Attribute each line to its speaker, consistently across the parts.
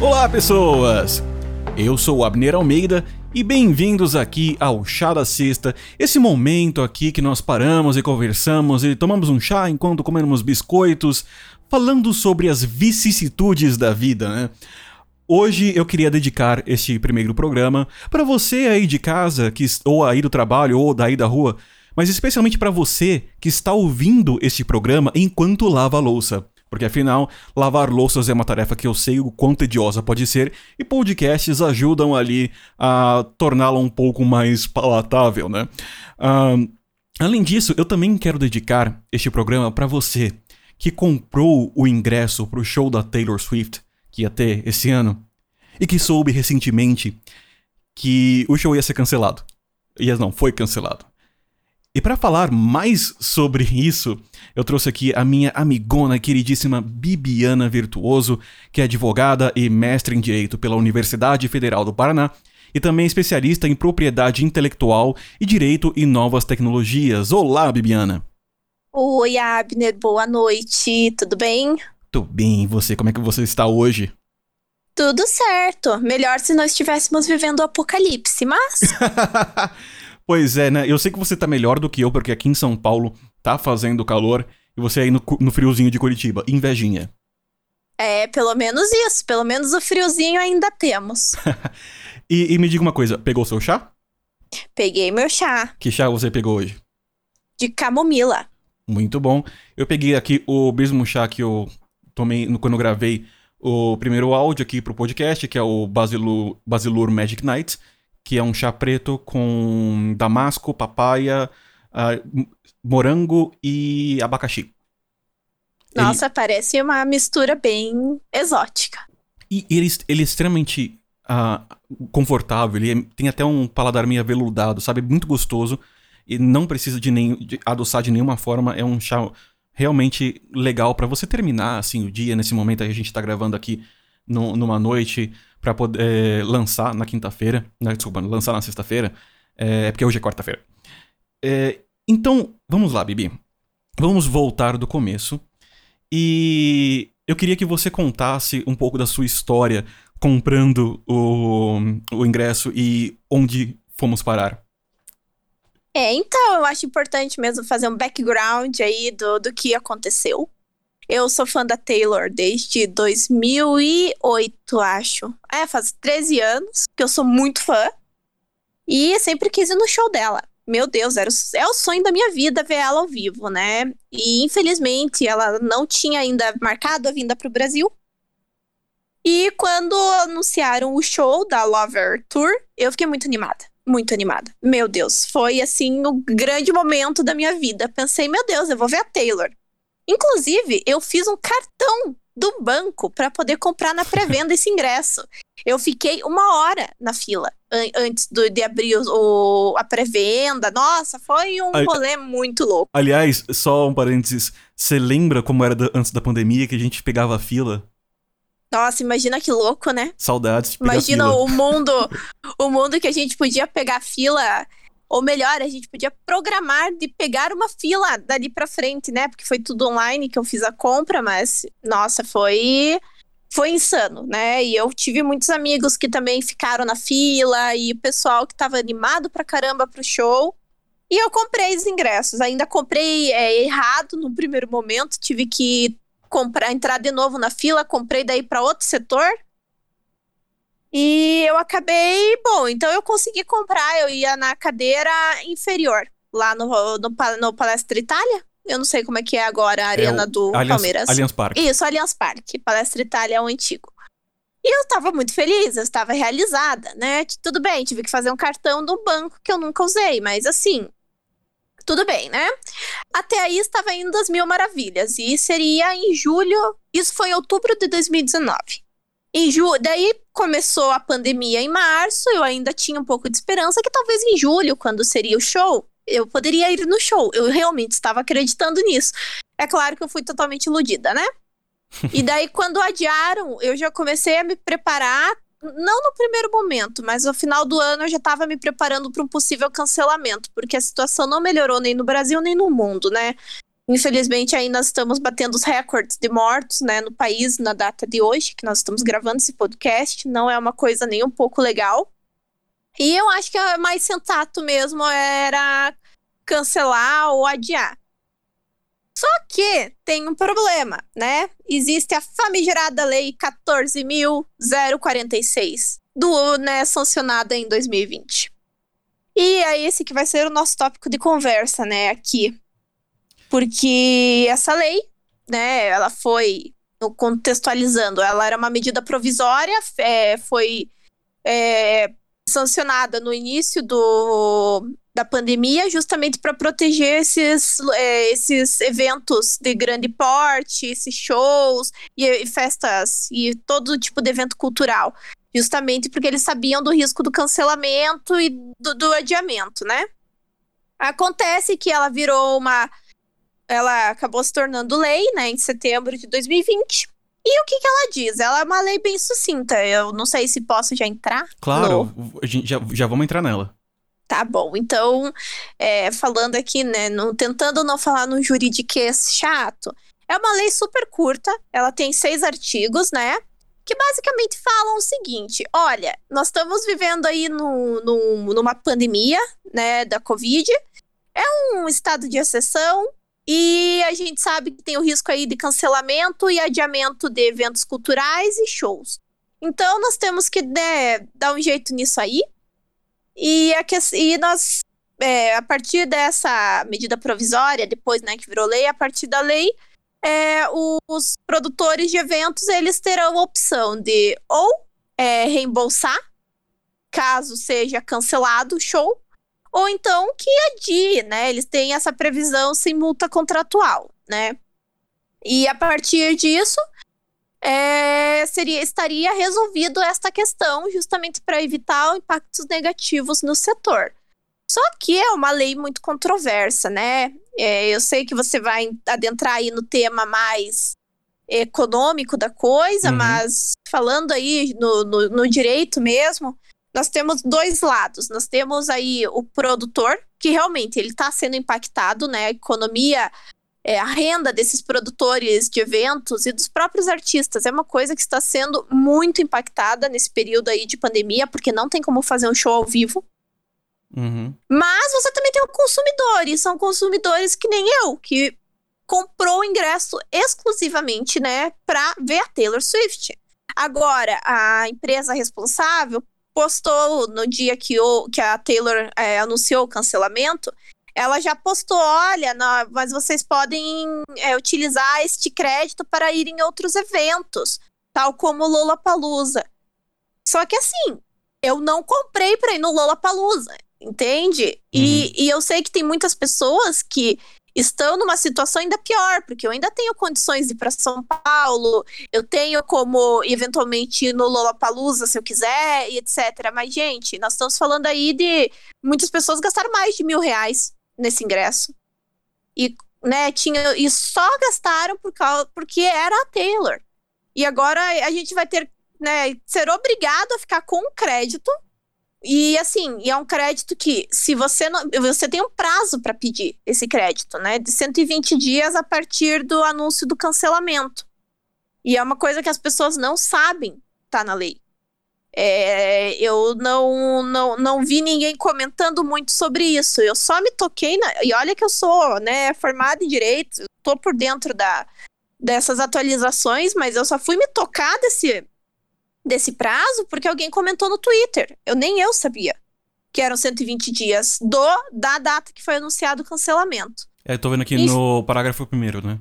Speaker 1: Olá, pessoas! Eu sou o Abner Almeida e bem-vindos aqui ao Chá da Sexta, esse momento aqui que nós paramos e conversamos e tomamos um chá enquanto comemos biscoitos, falando sobre as vicissitudes da vida, né? Hoje eu queria dedicar este primeiro programa para você aí de casa, que, ou aí do trabalho, ou daí da rua, mas especialmente para você que está ouvindo este programa enquanto lava a louça. Porque afinal, lavar louças é uma tarefa que eu sei o quão tediosa pode ser e podcasts ajudam ali a torná-la um pouco mais palatável, né? Uh, além disso, eu também quero dedicar este programa para você que comprou o ingresso para o show da Taylor Swift, que ia ter esse ano, e que soube recentemente que o show ia ser cancelado. Ia não, foi cancelado. E para falar mais sobre isso, eu trouxe aqui a minha amigona queridíssima Bibiana Virtuoso, que é advogada e mestre em Direito pela Universidade Federal do Paraná e também especialista em propriedade intelectual e direito e novas tecnologias. Olá, Bibiana!
Speaker 2: Oi, Abner, boa noite, tudo bem?
Speaker 1: Tudo bem, e você? Como é que você está hoje?
Speaker 2: Tudo certo. Melhor se nós estivéssemos vivendo o apocalipse, mas.
Speaker 1: Pois é, né? Eu sei que você tá melhor do que eu, porque aqui em São Paulo tá fazendo calor e você aí no, no friozinho de Curitiba. Invejinha.
Speaker 2: É, pelo menos isso. Pelo menos o friozinho ainda temos.
Speaker 1: e, e me diga uma coisa, pegou seu chá?
Speaker 2: Peguei meu chá.
Speaker 1: Que chá você pegou hoje?
Speaker 2: De camomila.
Speaker 1: Muito bom. Eu peguei aqui o mesmo chá que eu tomei quando eu gravei o primeiro áudio aqui pro podcast, que é o Basilur, Basilur Magic Night que é um chá preto com damasco, papaya, uh, morango e abacaxi.
Speaker 2: Nossa, ele... parece uma mistura bem exótica.
Speaker 1: E ele, ele é extremamente uh, confortável, ele é, tem até um paladar meio aveludado, sabe? Muito gostoso. E não precisa de, nem, de adoçar de nenhuma forma. É um chá realmente legal para você terminar assim o dia. Nesse momento aí a gente tá gravando aqui no, numa noite para poder é, lançar na quinta-feira. Né, desculpa, lançar na sexta-feira. É, é porque hoje é quarta-feira. É, então, vamos lá, Bibi. Vamos voltar do começo. E eu queria que você contasse um pouco da sua história comprando o, o ingresso e onde fomos parar.
Speaker 2: É, então eu acho importante mesmo fazer um background aí do, do que aconteceu. Eu sou fã da Taylor desde 2008, acho. É, faz 13 anos que eu sou muito fã. E sempre quis ir no show dela. Meu Deus, era o, é o sonho da minha vida ver ela ao vivo, né? E infelizmente ela não tinha ainda marcado a vinda para o Brasil. E quando anunciaram o show da Lover Tour, eu fiquei muito animada. Muito animada. Meu Deus, foi assim o grande momento da minha vida. Pensei, meu Deus, eu vou ver a Taylor. Inclusive, eu fiz um cartão do banco para poder comprar na pré-venda esse ingresso. Eu fiquei uma hora na fila an antes do, de abrir o, a pré-venda. Nossa, foi um rolê muito louco.
Speaker 1: Aliás, só um parênteses. Você lembra como era da, antes da pandemia que a gente pegava a fila?
Speaker 2: Nossa, imagina que louco, né?
Speaker 1: Saudades.
Speaker 2: Imagina o mundo, o mundo que a gente podia pegar fila ou melhor, a gente podia programar de pegar uma fila dali para frente, né? Porque foi tudo online que eu fiz a compra, mas nossa, foi foi insano, né? E eu tive muitos amigos que também ficaram na fila e o pessoal que tava animado pra caramba pro show. E eu comprei os ingressos. Ainda comprei é, errado no primeiro momento, tive que comprar, entrar de novo na fila, comprei daí para outro setor e eu acabei, bom, então eu consegui comprar, eu ia na cadeira inferior, lá no, no, no Palestra Itália. Eu não sei como é que é agora a é arena é do
Speaker 1: Allianz,
Speaker 2: Palmeiras.
Speaker 1: Allianz Parque.
Speaker 2: Isso, Allianz Parque. Palestra Itália é o antigo. E eu estava muito feliz, eu estava realizada, né? Tudo bem, tive que fazer um cartão do banco que eu nunca usei, mas assim, tudo bem, né? Até aí estava indo as mil maravilhas. E seria em julho, isso foi em outubro de 2019. Em ju daí começou a pandemia em março, eu ainda tinha um pouco de esperança que talvez em julho, quando seria o show, eu poderia ir no show. Eu realmente estava acreditando nisso. É claro que eu fui totalmente iludida, né? e daí, quando adiaram, eu já comecei a me preparar. Não no primeiro momento, mas no final do ano eu já estava me preparando para um possível cancelamento, porque a situação não melhorou nem no Brasil nem no mundo, né? Infelizmente, nós estamos batendo os recordes de mortos, né, no país na data de hoje, que nós estamos gravando esse podcast. Não é uma coisa nem um pouco legal. E eu acho que o mais sensato mesmo era cancelar ou adiar. Só que tem um problema, né? Existe a famigerada Lei 14.046, do, né, sancionada em 2020. E é esse que vai ser o nosso tópico de conversa, né, aqui. Porque essa lei, né, ela foi, contextualizando, ela era uma medida provisória, é, foi é, sancionada no início do, da pandemia, justamente para proteger esses, é, esses eventos de grande porte, esses shows e, e, festas e todo tipo de evento cultural. Justamente porque eles sabiam do risco do cancelamento e do, do adiamento, né? Acontece que ela virou uma. Ela acabou se tornando lei, né, em setembro de 2020. E o que, que ela diz? Ela é uma lei bem sucinta. Eu não sei se posso já entrar.
Speaker 1: Claro, no... já, já vamos entrar nela.
Speaker 2: Tá bom, então, é, falando aqui, né, no, tentando não falar no juridiquês chato, é uma lei super curta, ela tem seis artigos, né, que basicamente falam o seguinte, olha, nós estamos vivendo aí no, no, numa pandemia, né, da Covid, é um estado de exceção, e a gente sabe que tem o risco aí de cancelamento e adiamento de eventos culturais e shows. Então, nós temos que né, dar um jeito nisso aí, e, a e nós, é, a partir dessa medida provisória, depois né, que virou lei, a partir da lei, é, os produtores de eventos eles terão a opção de ou é, reembolsar, caso seja cancelado o show, ou então que adie, né? Eles têm essa previsão sem multa contratual, né? E a partir disso, é, seria, estaria resolvido esta questão justamente para evitar impactos negativos no setor. Só que é uma lei muito controversa, né? É, eu sei que você vai adentrar aí no tema mais econômico da coisa, uhum. mas falando aí no, no, no direito mesmo, nós temos dois lados. Nós temos aí o produtor, que realmente ele está sendo impactado, né? A economia é, a renda desses produtores de eventos e dos próprios artistas é uma coisa que está sendo muito impactada nesse período aí de pandemia, porque não tem como fazer um show ao vivo.
Speaker 1: Uhum.
Speaker 2: Mas você também tem o consumidor, e são consumidores que nem eu, que comprou o ingresso exclusivamente, né, para ver a Taylor Swift. Agora, a empresa responsável postou no dia que, o, que a Taylor é, anunciou o cancelamento ela já postou: olha, não, mas vocês podem é, utilizar este crédito para ir em outros eventos, tal como o Lollapalooza. Só que assim, eu não comprei para ir no Lollapalooza, entende? Uhum. E, e eu sei que tem muitas pessoas que estão numa situação ainda pior, porque eu ainda tenho condições de ir para São Paulo, eu tenho como eventualmente ir no Lollapalooza se eu quiser e etc. Mas, gente, nós estamos falando aí de muitas pessoas gastaram mais de mil reais nesse ingresso. E, né, tinha, e só gastaram por causa, porque era a Taylor. E agora a gente vai ter, né, ser obrigado a ficar com crédito. E assim, e é um crédito que, se você não. Você tem um prazo para pedir esse crédito, né? De 120 dias a partir do anúncio do cancelamento. E é uma coisa que as pessoas não sabem, tá na lei. É, eu não, não, não vi ninguém comentando muito sobre isso. Eu só me toquei na, e olha que eu sou, né, formada em direito, tô por dentro da, dessas atualizações, mas eu só fui me tocar desse desse prazo porque alguém comentou no Twitter. Eu nem eu sabia que eram 120 dias do da data que foi anunciado o cancelamento.
Speaker 1: É, tô vendo aqui no parágrafo primeiro, né?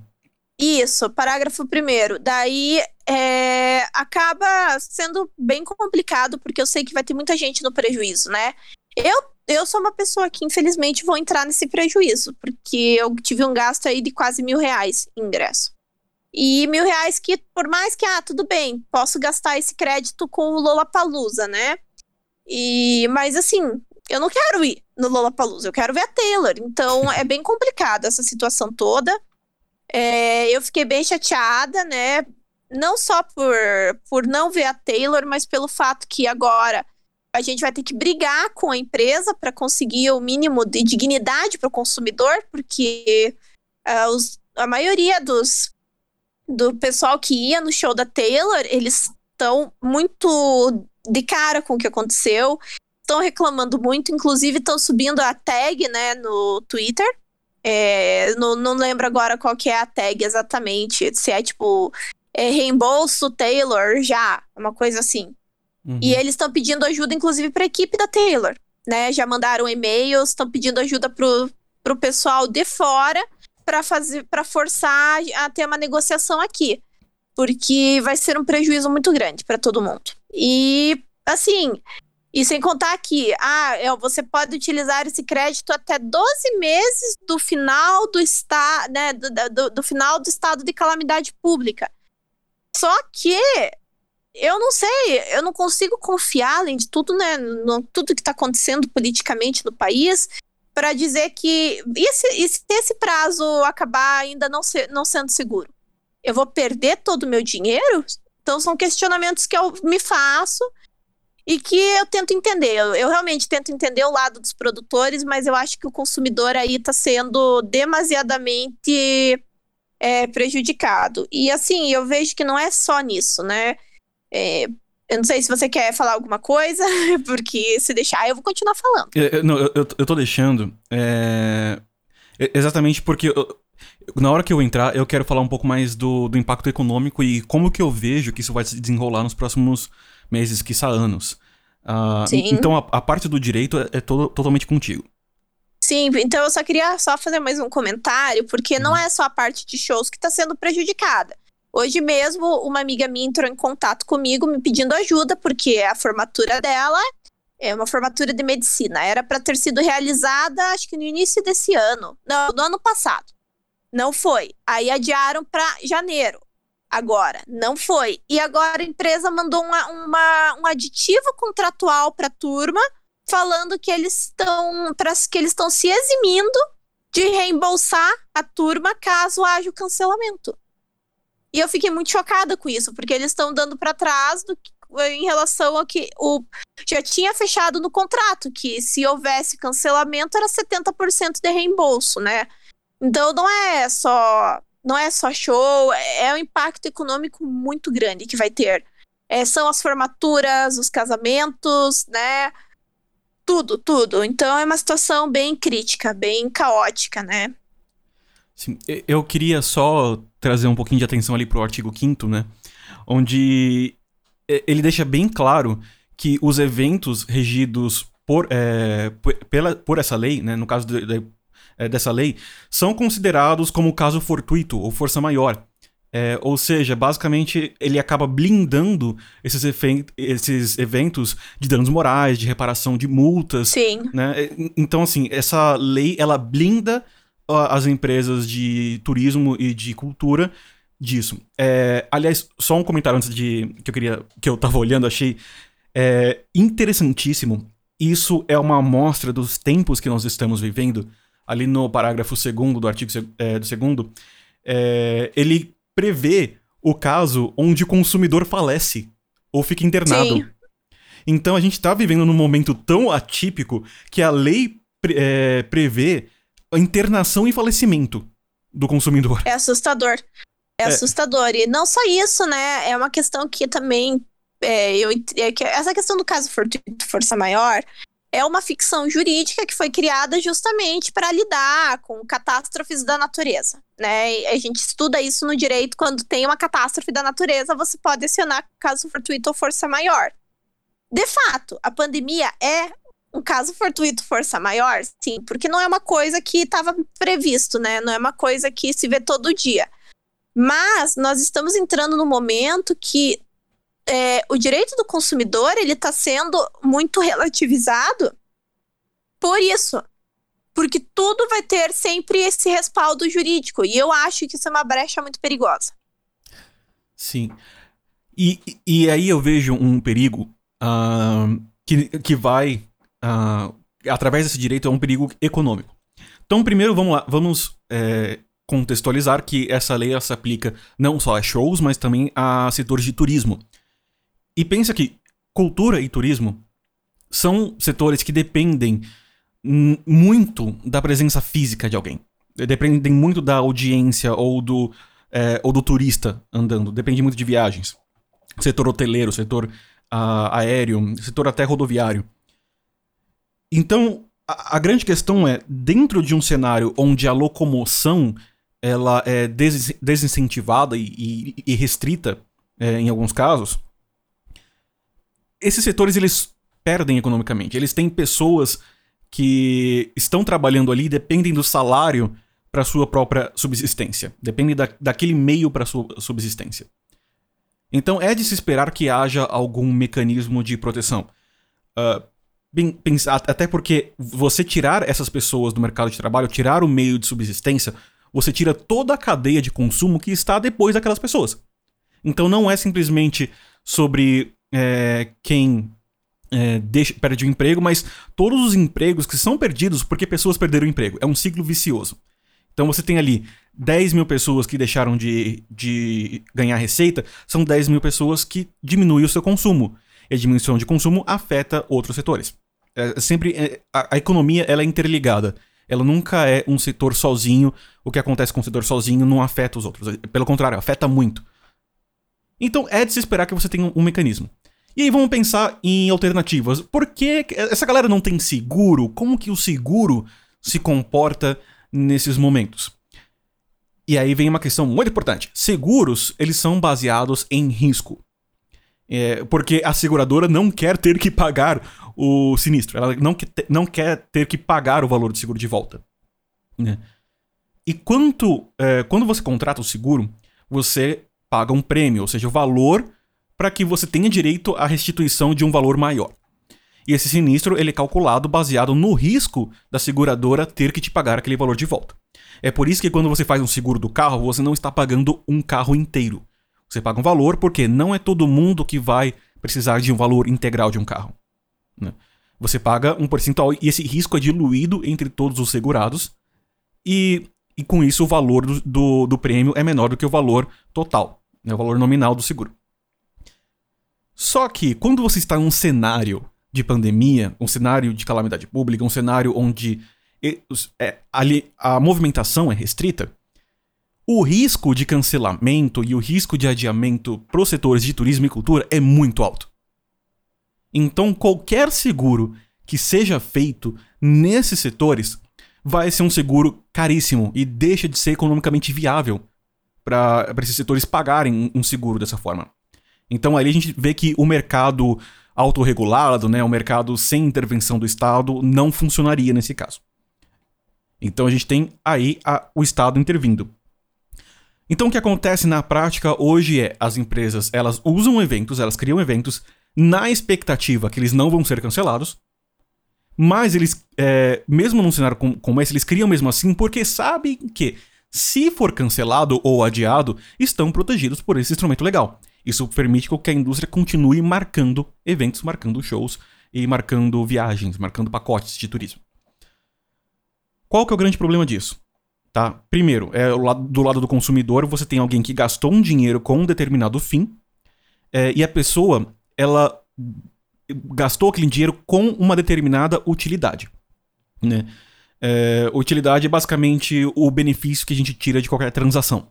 Speaker 2: Isso, parágrafo primeiro. Daí é, acaba sendo bem complicado, porque eu sei que vai ter muita gente no prejuízo, né? Eu, eu sou uma pessoa que, infelizmente, vou entrar nesse prejuízo, porque eu tive um gasto aí de quase mil reais em ingresso. E mil reais que, por mais que, ah, tudo bem, posso gastar esse crédito com o Lollapalooza, né? E, mas assim, eu não quero ir no Lollapalooza, eu quero ver a Taylor. Então é bem complicada essa situação toda. É, eu fiquei bem chateada, né? Não só por, por não ver a Taylor, mas pelo fato que agora a gente vai ter que brigar com a empresa para conseguir o mínimo de dignidade para o consumidor, porque uh, os, a maioria dos do pessoal que ia no show da Taylor, eles estão muito de cara com o que aconteceu, estão reclamando muito, inclusive estão subindo a tag, né, no Twitter. É, não, não lembro agora qual que é a tag exatamente, se é tipo é, reembolso Taylor já, uma coisa assim. Uhum. E eles estão pedindo ajuda, inclusive, para a equipe da Taylor, né? Já mandaram e-mails, estão pedindo ajuda pro, pro pessoal de fora para fazer, para forçar a ter uma negociação aqui, porque vai ser um prejuízo muito grande para todo mundo. E assim, e sem contar que, ah, é, você pode utilizar esse crédito até 12 meses do final do estado, né, do, do, do, final do estado de calamidade pública. Só que eu não sei, eu não consigo confiar, além de tudo, né, no tudo que está acontecendo politicamente no país, para dizer que e se, e se esse prazo acabar ainda não, não sendo seguro? Eu vou perder todo o meu dinheiro? Então são questionamentos que eu me faço e que eu tento entender. Eu, eu, realmente tento entender o lado dos produtores, mas eu acho que o consumidor aí está sendo demasiadamente é, prejudicado. E assim, eu vejo que não é só nisso, né? É, eu não sei se você quer falar alguma coisa, porque se deixar eu vou continuar falando.
Speaker 1: É, não, eu, eu tô deixando. É... Exatamente porque eu, na hora que eu entrar, eu quero falar um pouco mais do, do impacto econômico e como que eu vejo que isso vai se desenrolar nos próximos meses, quiçá anos. Uh, então a, a, parte do direito é, é todo, totalmente contigo.
Speaker 2: Sim, então eu só queria só fazer mais um comentário, porque não uhum. é só a parte de shows que está sendo prejudicada. Hoje mesmo, uma amiga minha entrou em contato comigo me pedindo ajuda, porque a formatura dela é uma formatura de medicina. Era para ter sido realizada, acho que no início desse ano. Não, no ano passado. Não foi. Aí adiaram para janeiro agora. Não foi. E agora a empresa mandou uma, uma um aditivo contratual para a turma, falando que eles estão que eles estão se eximindo de reembolsar a turma caso haja o cancelamento. E eu fiquei muito chocada com isso, porque eles estão dando para trás do em relação ao que o já tinha fechado no contrato, que se houvesse cancelamento era 70% de reembolso, né? Então não é só não é só show, é, é um impacto econômico muito grande que vai ter. É, são as formaturas, os casamentos, né? Tudo, tudo. Então é uma situação bem crítica, bem caótica, né?
Speaker 1: Sim, eu queria só trazer um pouquinho de atenção ali pro artigo 5 né? Onde ele deixa bem claro que os eventos regidos por, é, pela, por essa lei, né, no caso de, de, é, dessa lei, são considerados como caso fortuito ou força maior. É, ou seja, basicamente ele acaba blindando esses, esses eventos de danos morais, de reparação de multas.
Speaker 2: Sim.
Speaker 1: Né? Então, assim, essa lei ela blinda as empresas de turismo e de cultura disso. É, aliás, só um comentário antes de que eu queria que eu tava olhando, achei é, interessantíssimo. Isso é uma amostra dos tempos que nós estamos vivendo ali no parágrafo segundo do artigo é, do segundo, é, ele prevê o caso onde o consumidor falece ou fica internado. Sim. Então a gente está vivendo num momento tão atípico que a lei é, prevê internação e falecimento do consumidor.
Speaker 2: É assustador. É, é, assustador. E não só isso, né? É uma questão que também. É, eu, é que essa questão do caso fortuito força maior é uma ficção jurídica que foi criada justamente para lidar com catástrofes da natureza, né? E a gente estuda isso no direito quando tem uma catástrofe da natureza, você pode acionar caso fortuito ou força maior. De fato, a pandemia é um caso fortuito força maior, sim, porque não é uma coisa que estava previsto, né? Não é uma coisa que se vê todo dia. Mas nós estamos entrando no momento que é, o direito do consumidor ele está sendo muito relativizado por isso. Porque tudo vai ter sempre esse respaldo jurídico. E eu acho que isso é uma brecha muito perigosa.
Speaker 1: Sim. E, e aí eu vejo um perigo uh, que, que vai. Uh, através desse direito, é um perigo econômico. Então, primeiro, vamos lá, vamos é, contextualizar que essa lei se aplica não só a shows, mas também a setores de turismo. E pensa que cultura e turismo são setores que dependem muito da presença física de alguém. dependem muito da audiência ou do, é, ou do turista andando. Depende muito de viagens. Setor hoteleiro, setor uh, aéreo, setor até rodoviário. Então, a, a, grande questão é, dentro de um cenário onde a locomoção ela é des desincentivada e, e, e restrita é, em alguns casos, esses setores eles perdem economicamente. Eles têm pessoas que estão trabalhando ali dependem do salário para sua própria subsistência, dependem da, daquele meio para sua subsistência. Então é de se esperar que haja algum mecanismo de proteção. Uh, até porque você tirar essas pessoas do mercado de trabalho, tirar o meio de subsistência, você tira toda a cadeia de consumo que está depois daquelas pessoas. Então não é simplesmente sobre é, quem é, deixa, perde o emprego, mas todos os empregos que são perdidos porque pessoas perderam o emprego. É um ciclo vicioso. Então você tem ali 10 mil pessoas que deixaram de, de ganhar receita, são 10 mil pessoas que diminuem o seu consumo. E a diminuição de consumo afeta outros setores. É, sempre é, a, a, economia ela é interligada. Ela nunca é um setor sozinho. O que acontece com o setor sozinho não afeta os outros. Pelo contrário, afeta muito. Então é de se esperar que você tenha um, um mecanismo. E aí vamos pensar em alternativas. Por que essa galera não tem seguro? Como que o seguro se comporta nesses momentos? E aí vem uma questão muito importante. Seguros, eles são baseados em risco. É, porque a seguradora não quer ter que pagar o sinistro. Ela não, que, não quer ter que pagar o valor do seguro de volta. Né? E quanto, é, quando você contrata o seguro, você paga um prêmio, ou seja, o valor para que você tenha direito à restituição de um valor maior. E esse sinistro ele é calculado baseado no risco da seguradora ter que te pagar aquele valor de volta. É por isso que quando você faz um seguro do carro, você não está pagando um carro inteiro. Você paga um valor porque não é todo mundo que vai precisar de um valor integral de um carro. Né? Você paga um percentual e esse risco é diluído entre todos os segurados. E, e com isso o valor do, do, do prêmio é menor do que o valor total, né? o valor nominal do seguro. Só que quando você está em um cenário de pandemia, um cenário de calamidade pública, um cenário onde é, a movimentação é restrita, o risco de cancelamento e o risco de adiamento para os setores de turismo e cultura é muito alto. Então, qualquer seguro que seja feito nesses setores vai ser um seguro caríssimo e deixa de ser economicamente viável para esses setores pagarem um seguro dessa forma. Então, ali a gente vê que o mercado autorregulado, né, o mercado sem intervenção do Estado, não funcionaria nesse caso. Então a gente tem aí a, o Estado intervindo. Então o que acontece na prática hoje é as empresas elas usam eventos, elas criam eventos na expectativa que eles não vão ser cancelados, mas eles, é, mesmo num cenário como, como esse, eles criam mesmo assim porque sabem que se for cancelado ou adiado, estão protegidos por esse instrumento legal. Isso permite que a indústria continue marcando eventos, marcando shows e marcando viagens, marcando pacotes de turismo. Qual que é o grande problema disso? Tá? Primeiro, é do lado do consumidor, você tem alguém que gastou um dinheiro com um determinado fim, é, e a pessoa, ela gastou aquele dinheiro com uma determinada utilidade. Né? É, utilidade é basicamente o benefício que a gente tira de qualquer transação.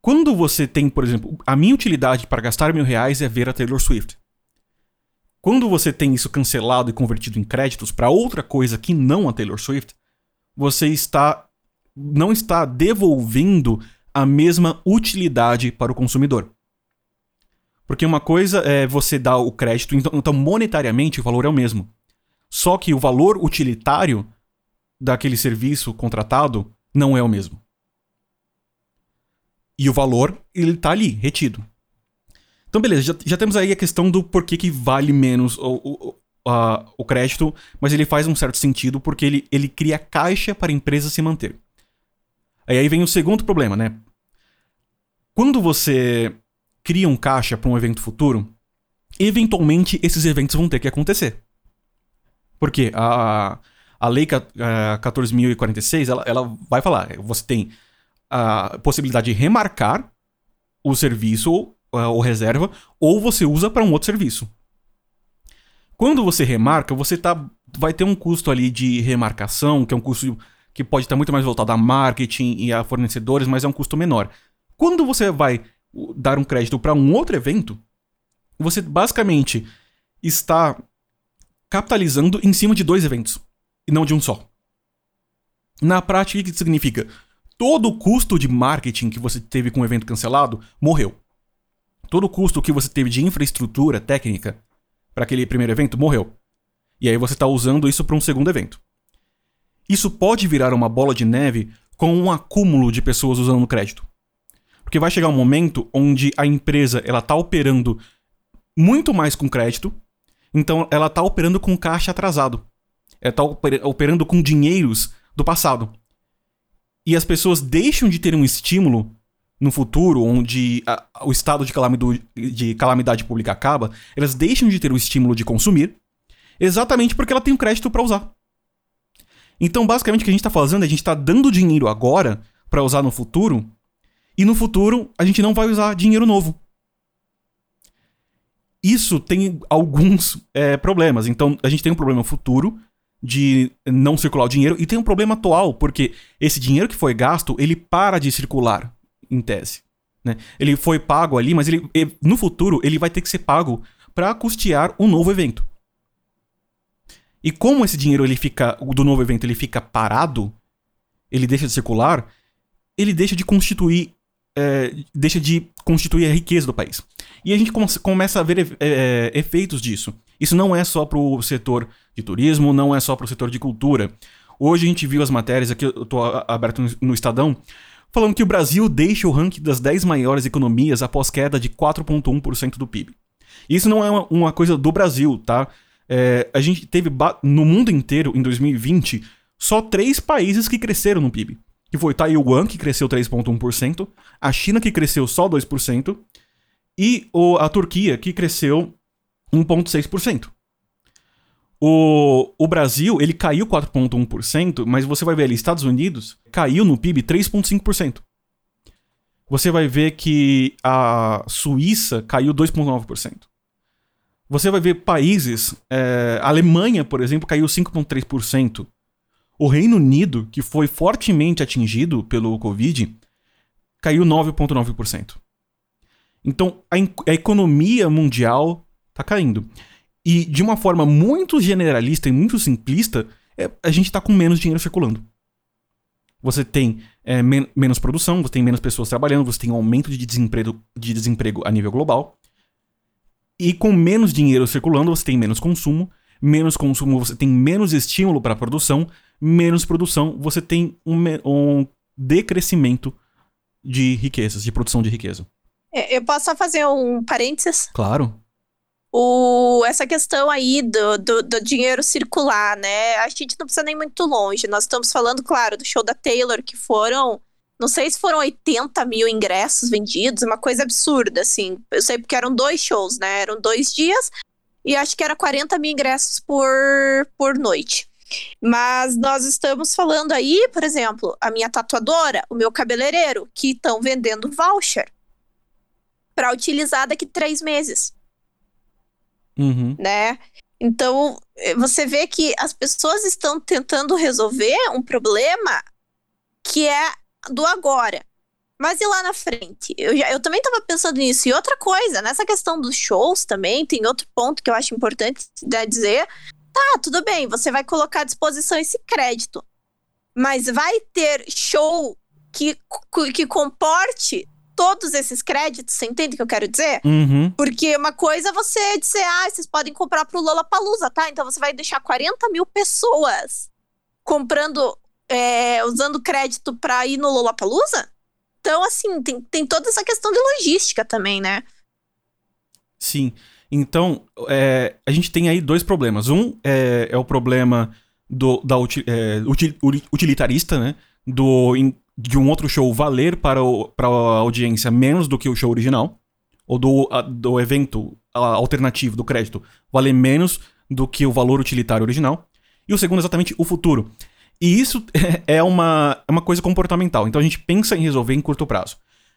Speaker 1: Quando você tem, por exemplo, a minha utilidade para gastar mil reais é ver a Taylor Swift. Quando você tem isso cancelado e convertido em créditos para outra coisa que não a Taylor Swift, você está não está devolvendo a mesma utilidade para o consumidor. Porque uma coisa é você dar o crédito, então, então monetariamente o valor é o mesmo. Só que o valor utilitário daquele serviço contratado não é o mesmo. E o valor, ele tá ali, retido. Então, beleza, já, já temos aí a questão do porquê que vale menos o, o, uh, o crédito, mas ele faz um certo sentido porque ele, ele cria caixa para a empresa se manter. Aí, aí vem o segundo problema, né? Quando você cria um caixa para um evento futuro, eventualmente esses eventos vão ter que acontecer. Porque a, a lei 14.046, ela, ela vai falar, você tem a possibilidade de remarcar o serviço ou reserva, ou você usa para um outro serviço. Quando você remarca, você tá, vai ter um custo ali de remarcação, que é um custo que pode estar muito mais voltado a marketing e a fornecedores, mas é um custo menor. Quando você vai dar um crédito para um outro evento, você basicamente está capitalizando em cima de dois eventos e não de um só. Na prática, o que significa? Todo o custo de marketing que você teve com o evento cancelado morreu. Todo o custo que você teve de infraestrutura técnica para aquele primeiro evento morreu. E aí você está usando isso para um segundo evento. Isso pode virar uma bola de neve com um acúmulo de pessoas usando crédito. Porque vai chegar um momento onde a empresa ela está operando muito mais com crédito, então ela está operando com caixa atrasado. Ela está operando com dinheiros do passado. E as pessoas deixam de ter um estímulo no futuro, onde a, o estado de calamidade, de calamidade pública acaba, elas deixam de ter o estímulo de consumir, exatamente porque ela tem um crédito para usar. Então, basicamente, o que a gente está fazendo é a gente está dando dinheiro agora para usar no futuro, e no futuro a gente não vai usar dinheiro novo. Isso tem alguns é, problemas. Então, a gente tem um problema futuro de não circular o dinheiro, e tem um problema atual, porque esse dinheiro que foi gasto, ele para de circular, em tese. Né? Ele foi pago ali, mas ele, no futuro ele vai ter que ser pago para custear um novo evento. E como esse dinheiro ele fica do novo evento ele fica parado, ele deixa de circular, ele deixa de constituir é, deixa de constituir a riqueza do país. E a gente começa a ver é, efeitos disso. Isso não é só para o setor de turismo, não é só para o setor de cultura. Hoje a gente viu as matérias, aqui eu estou aberto no Estadão, falando que o Brasil deixa o ranking das 10 maiores economias após queda de 4,1% do PIB. Isso não é uma, uma coisa do Brasil, tá? É, a gente teve no mundo inteiro, em 2020, só três países que cresceram no PIB. Que foi Taiwan, que cresceu 3,1%, a China, que cresceu só 2%, e o, a Turquia, que cresceu 1,6%. O, o Brasil, ele caiu 4,1%, mas você vai ver ali, Estados Unidos caiu no PIB 3,5%. Você vai ver que a Suíça caiu 2,9%. Você vai ver países. É, a Alemanha, por exemplo, caiu 5,3%. O Reino Unido, que foi fortemente atingido pelo Covid, caiu 9,9%. Então, a, a economia mundial está caindo. E de uma forma muito generalista e muito simplista, é, a gente está com menos dinheiro circulando. Você tem é, men menos produção, você tem menos pessoas trabalhando, você tem um aumento de desemprego, de desemprego a nível global. E com menos dinheiro circulando, você tem menos consumo. Menos consumo, você tem menos estímulo para a produção. Menos produção, você tem um, um decrescimento de riquezas, de produção de riqueza.
Speaker 2: É, eu posso só fazer um parênteses?
Speaker 1: Claro.
Speaker 2: O, essa questão aí do, do, do, dinheiro circular, né? A gente não precisa nem muito longe. Nós estamos falando, claro, do show da Taylor, que foram não sei se foram 80 mil ingressos vendidos, uma coisa absurda, assim. Eu sei porque eram dois shows, né? Eram dois dias e acho que era 40 mil ingressos por, por noite. Mas nós estamos falando aí, por exemplo, a minha tatuadora, o meu cabeleireiro, que estão vendendo voucher para utilizar daqui três meses.
Speaker 1: Uhum.
Speaker 2: Né? Então, você vê que as pessoas estão tentando resolver um problema que é do agora. Mas e lá na frente? Eu, já, eu também estava pensando nisso. E outra coisa, nessa questão dos shows também, tem outro ponto que eu acho importante né, dizer. Tá, tudo bem, você vai colocar à disposição esse crédito. Mas vai ter show que, que comporte todos esses créditos, você entende o que eu quero dizer?
Speaker 1: Uhum.
Speaker 2: Porque uma coisa é você dizer, ah, vocês podem comprar pro Lollapalooza, tá? Então você vai deixar 40 mil pessoas comprando é, usando crédito para ir no Lollapalooza? Então, assim, tem, tem toda essa questão de logística também, né?
Speaker 1: Sim. Então, é, a gente tem aí dois problemas. Um é, é o problema do, da util, é, utilitarista, né? Do, de um outro show valer para, o, para a audiência menos do que o show original. Ou do, a, do evento alternativo do crédito valer menos do que o valor utilitário original. E o segundo é exatamente o futuro. E isso é uma, é uma coisa comportamental. Então a gente pensa em resolver em curto prazo.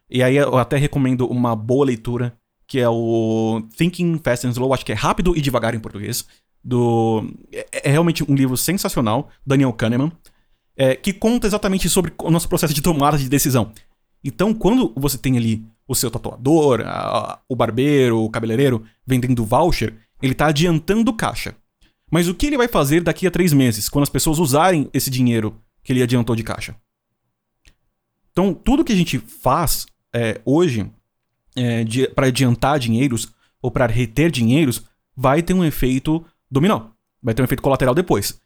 Speaker 1: E aí eu até recomendo uma boa leitura, que é o Thinking Fast and Slow, acho que é rápido e devagar em português. Do... É, é realmente um livro sensacional, Daniel Kahneman. é, que conta exatamente sobre o nosso processo de tomada de decisão. Então, quando você tem ali o seu tatuador, a, o barbeiro, o cabeleireiro vendendo voucher, ele está adiantando caixa. Mas o que ele vai fazer daqui a três meses, quando as pessoas usarem esse dinheiro que ele adiantou de caixa? Então, tudo que a gente faz é, hoje é, para adiantar dinheiros ou para reter dinheiros vai ter um efeito dominó. Vai ter um efeito colateral depois.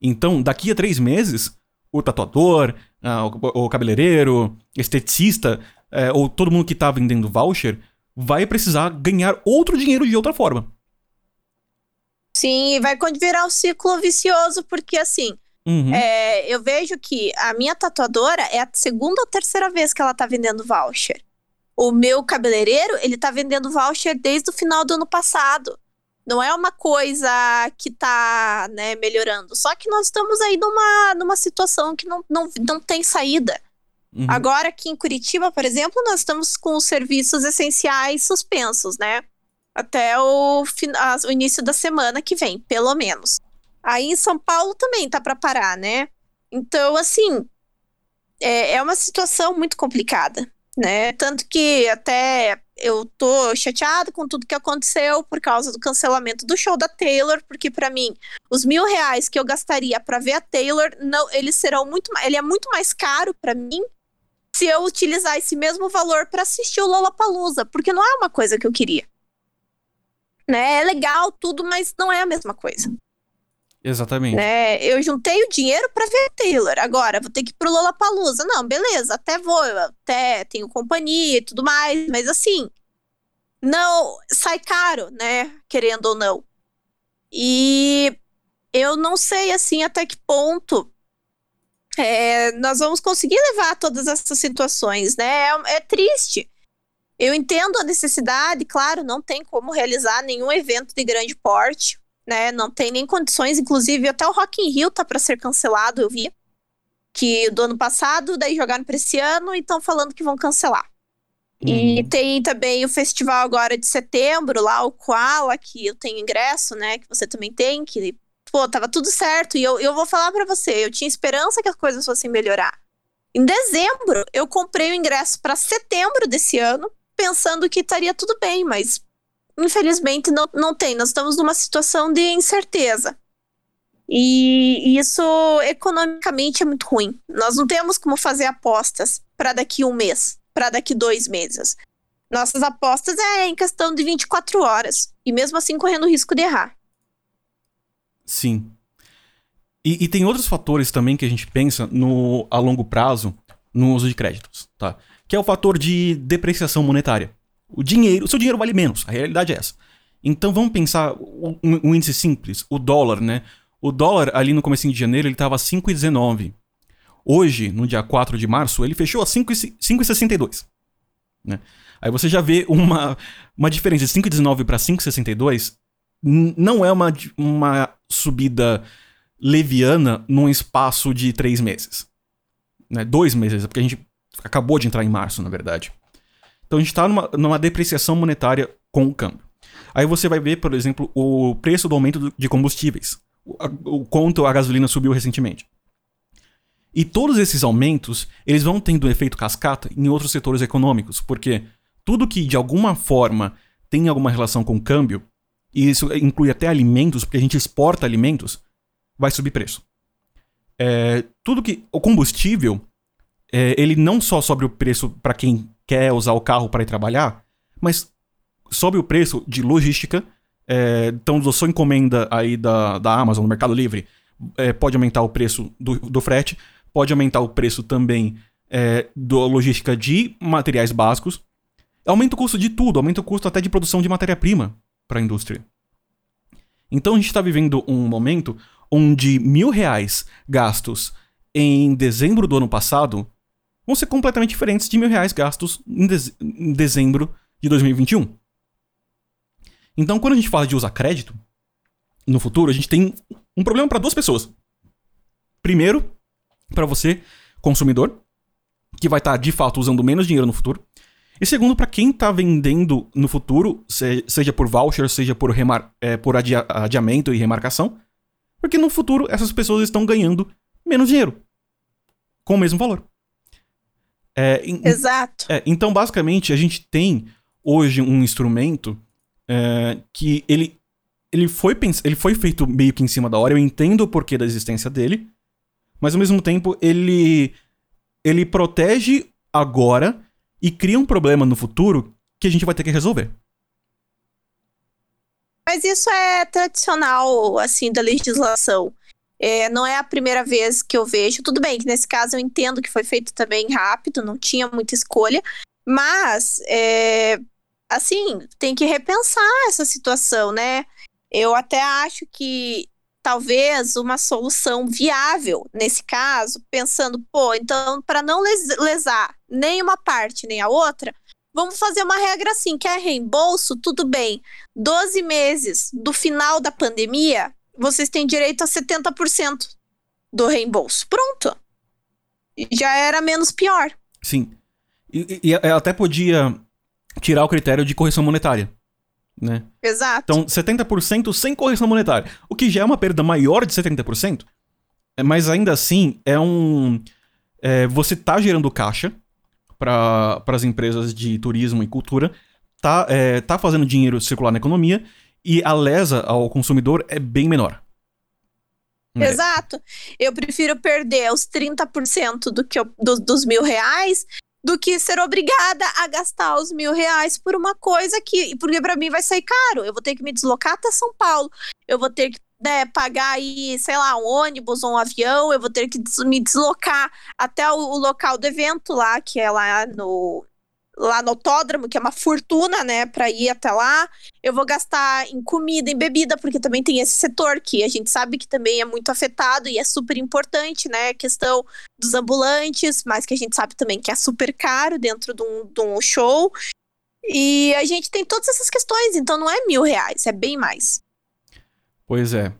Speaker 1: Então, daqui a três meses, o tatuador, ah, o, o cabeleireiro, esteticista, é, ou todo mundo que está vendendo voucher, vai precisar ganhar outro dinheiro de outra forma.
Speaker 2: Sim, vai virar um ciclo vicioso, porque assim, uhum. é, eu vejo que a minha tatuadora é a segunda ou terceira vez que ela tá vendendo voucher. O meu cabeleireiro, ele tá vendendo voucher desde o final do ano passado. Não é uma coisa que tá, né, melhorando. Só que nós estamos aí numa, numa situação que não, não, não tem saída. Uhum. Agora, aqui em Curitiba, por exemplo, nós estamos com os serviços essenciais suspensos, né? Até o, o início da semana que vem, pelo menos. Aí em São Paulo também tá para parar, né? Então, assim, é, é uma situação muito complicada, né? Tanto que até eu tô chateada com tudo que aconteceu por causa do cancelamento do show da Taylor, porque para mim, os mil reais que eu gastaria para ver a Taylor, não, eles serão muito, ele é muito mais caro para mim se eu utilizar esse mesmo valor para assistir o Lollapalooza, porque não é uma coisa que eu queria. Né? É legal tudo, mas não é a mesma coisa.
Speaker 1: Exatamente.
Speaker 2: Né? Eu juntei o dinheiro para ver Taylor. Agora, vou ter que ir pro Lollapalooza. Não, beleza, até vou, até tenho companhia e tudo mais, mas assim, não sai caro, né? Querendo ou não. E eu não sei assim até que ponto é, nós vamos conseguir levar todas essas situações, né? É, é triste. Eu entendo a necessidade, claro, não tem como realizar nenhum evento de grande porte né? Não tem nem condições, inclusive até o Rock in Rio tá para ser cancelado, eu vi. Que do ano passado, daí jogaram para esse ano e estão falando que vão cancelar. E uhum. tem também o festival agora de setembro, lá o Koala, que eu tenho ingresso, né? Que você também tem, que, pô, tava tudo certo. E eu, eu vou falar para você, eu tinha esperança que as coisas fossem melhorar. Em dezembro, eu comprei o ingresso para setembro desse ano, pensando que estaria tudo bem, mas infelizmente não, não tem. Nós estamos numa situação de incerteza. E isso economicamente é muito ruim. Nós não temos como fazer apostas para daqui um mês, para daqui dois meses. Nossas apostas é em questão de 24 horas. E mesmo assim correndo o risco de errar.
Speaker 1: Sim. E, e, tem outros fatores também que a gente pensa no, a longo prazo no uso de créditos, tá? Que é o fator de depreciação monetária. O dinheiro, o seu dinheiro vale menos, a realidade é essa. Então vamos pensar um, um índice simples, o dólar, né? O dólar ali no começo de janeiro ele estava a 5,19. Hoje, no dia 4 de março, ele fechou a 5,62. Né? Aí você já vê uma, uma diferença de 5,19 para 5,62 não é uma, uma subida leviana num espaço de três meses. Né? Dois meses, porque a gente acabou de entrar em março, na verdade. Então a gente está numa, numa depreciação monetária com o câmbio. Aí você vai ver, por exemplo, o preço do aumento de combustíveis, o, o quanto a gasolina subiu recentemente. E todos esses aumentos, eles vão tendo efeito cascata em outros setores econômicos, porque tudo que de alguma forma tem alguma relação com o câmbio, e isso inclui até alimentos, porque a gente exporta alimentos, vai subir preço. É, tudo que. O combustível, é, ele não só sobe o preço para quem quer usar o carro para ir trabalhar, mas sobe o preço de logística. É, então, a sua encomenda aí da, da Amazon, do Mercado Livre, é, pode aumentar o preço do, do frete, pode aumentar o preço também é, da logística de materiais básicos. Aumenta o custo de tudo, aumenta o custo até de produção de matéria-prima para a indústria. Então a gente está vivendo um momento onde mil reais gastos em dezembro do ano passado vão ser completamente diferentes de mil reais gastos em, em dezembro de 2021. Então, quando a gente fala de usar crédito, no futuro, a gente tem um problema para duas pessoas. Primeiro, para você, consumidor, que vai estar tá, de fato usando menos dinheiro no futuro. E segundo, para quem está vendendo no futuro, seja por voucher, seja por, remar é, por adia adiamento e remarcação, porque no futuro essas pessoas estão ganhando menos dinheiro. com o mesmo valor.
Speaker 2: É, Exato.
Speaker 1: É, então, basicamente, a gente tem hoje um instrumento é, que ele, ele, foi ele foi feito meio que em cima da hora. Eu entendo o porquê da existência dele, mas ao mesmo tempo ele, ele protege agora e cria um problema no futuro que a gente vai ter que resolver.
Speaker 2: Mas isso é tradicional, assim, da legislação. É, não é a primeira vez que eu vejo. Tudo bem que nesse caso eu entendo que foi feito também rápido, não tinha muita escolha, mas, é, assim, tem que repensar essa situação, né? Eu até acho que talvez uma solução viável nesse caso, pensando, pô, então, para não lesar nem uma parte nem a outra, Vamos fazer uma regra assim: quer reembolso? Tudo bem. 12 meses do final da pandemia, vocês têm direito a 70% do reembolso. Pronto. Já era menos pior.
Speaker 1: Sim. E, e ela até podia tirar o critério de correção monetária. Né?
Speaker 2: Exato.
Speaker 1: Então, 70% sem correção monetária. O que já é uma perda maior de 70%, é, mas ainda assim é um. É, você tá gerando caixa, para as empresas de turismo e cultura, tá, é, tá fazendo dinheiro circular na economia e a lesa ao consumidor é bem menor.
Speaker 2: É. Exato. Eu prefiro perder os 30% do que eu, do, dos mil reais do que ser obrigada a gastar os mil reais por uma coisa que, porque para mim vai sair caro. Eu vou ter que me deslocar até São Paulo, eu vou ter que né, pagar aí, sei lá, um ônibus ou um avião, eu vou ter que me deslocar até o, o, local do evento lá, que é lá no lá no autódromo, que é uma fortuna, né, para ir até lá. Eu vou gastar em comida, em bebida, porque também tem esse setor que a gente sabe que também é muito afetado e é super importante, né, a questão dos ambulantes, mas que a gente sabe também que é super caro dentro de um, de um show. E a gente tem todas essas questões, então não é mil reais, é bem mais.
Speaker 1: Pois é.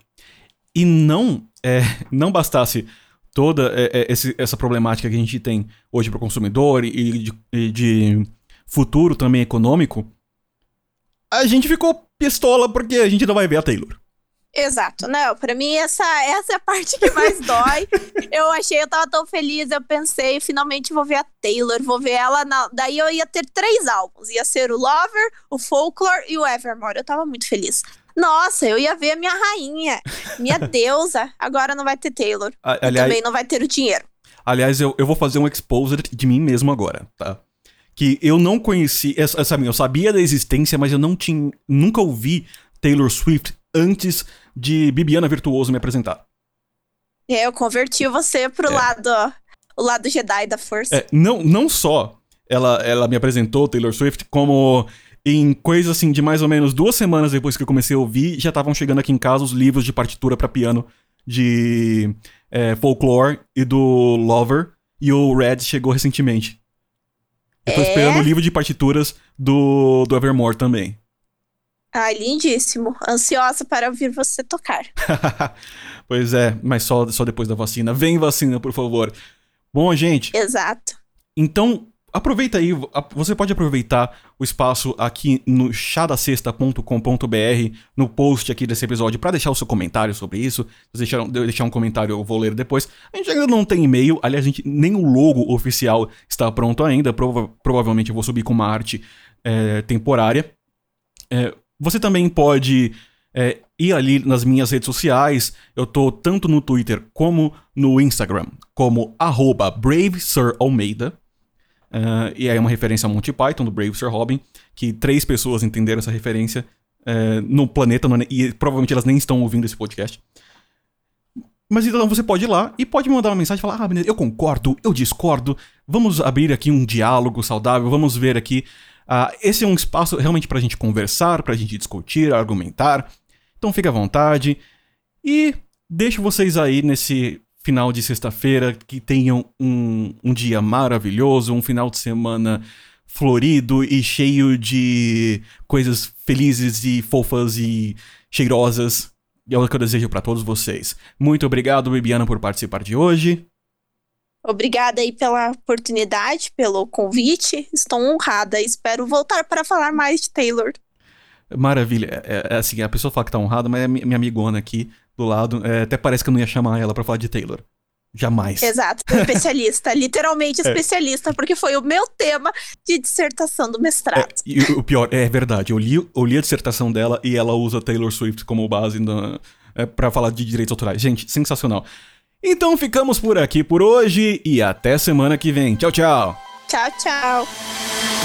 Speaker 1: E não, é, não bastasse toda é, é, essa problemática que a gente tem hoje para o consumidor e de, e de futuro também econômico, a gente ficou pistola porque a gente não vai ver a Taylor.
Speaker 2: Exato, não, para mim essa, essa é a parte que mais dói. Eu achei, eu tava tão feliz, eu pensei, finalmente vou ver a Taylor, vou ver ela, na... daí eu ia ter três álbuns, ia ser o Lover, o Folklore e o Evermore, eu tava muito feliz. Nossa, eu ia ver a minha rainha, minha deusa. Agora não vai ter Taylor. aliás, e também não vai ter o dinheiro.
Speaker 1: Aliás, eu, eu vou fazer um exposer de mim mesmo agora, tá? Que eu não conheci, essa, essa, eu sabia da existência, mas eu não tinha, nunca ouvi Taylor Swift antes de Bibiana Virtuoso me apresentar.
Speaker 2: É, eu converti você pro é. lado, o lado Jedi da força.
Speaker 1: É, não, não só ela, ela me apresentou Taylor Swift, como em coisa assim de mais ou menos duas semanas depois que eu comecei a ouvir, já estavam chegando aqui em casa os livros de partitura para piano de é, folklore e do Lover. E o Red chegou recentemente. Eu tô é? esperando o livro de partituras do, do Evermore também.
Speaker 2: Ai, lindíssimo. Ansiosa para ouvir você tocar.
Speaker 1: pois é, mas só, só depois da vacina. Vem vacina, por favor. Bom, gente.
Speaker 2: Exato.
Speaker 1: Então, aproveita aí, você pode aproveitar o espaço aqui no chadacesta.com.br, no post aqui desse episódio, para deixar o seu comentário sobre isso. Se deixar, deixar um comentário, eu vou ler depois. A gente ainda não tem e-mail, aliás, a gente, nem o logo oficial está pronto ainda. Prova provavelmente eu vou subir com uma arte é, temporária. É, você também pode é, ir ali nas minhas redes sociais. Eu tô tanto no Twitter como no Instagram, como arroba BraveSirAlmeida. Uh, e aí é uma referência ao Monty Python, do Brave Sir Robin, que três pessoas entenderam essa referência uh, no planeta, no, e provavelmente elas nem estão ouvindo esse podcast. Mas então você pode ir lá e pode mandar uma mensagem e falar: Ah, eu concordo, eu discordo, vamos abrir aqui um diálogo saudável, vamos ver aqui. Uh, esse é um espaço realmente pra gente conversar, pra gente discutir, argumentar. Então fique à vontade. E deixo vocês aí nesse final de sexta-feira, que tenham um, um dia maravilhoso, um final de semana florido e cheio de coisas felizes e fofas e cheirosas. E é o que eu desejo para todos vocês. Muito obrigado, Bibiana, por participar de hoje.
Speaker 2: Obrigada aí pela oportunidade, pelo convite. Estou honrada. Espero voltar para falar mais de Taylor.
Speaker 1: Maravilha. É, é, assim, a pessoa fala que tá honrada, mas é minha amigona aqui do lado. É, até parece que eu não ia chamar ela para falar de Taylor. Jamais.
Speaker 2: Exato, especialista, literalmente especialista, é. porque foi o meu tema de dissertação do mestrado.
Speaker 1: É, e o pior, é verdade, eu li, eu li a dissertação dela e ela usa Taylor Swift como base na, é, para falar de direitos autorais. Gente, sensacional. Então ficamos por aqui por hoje e até semana que vem. Tchau, tchau.
Speaker 2: Tchau, tchau.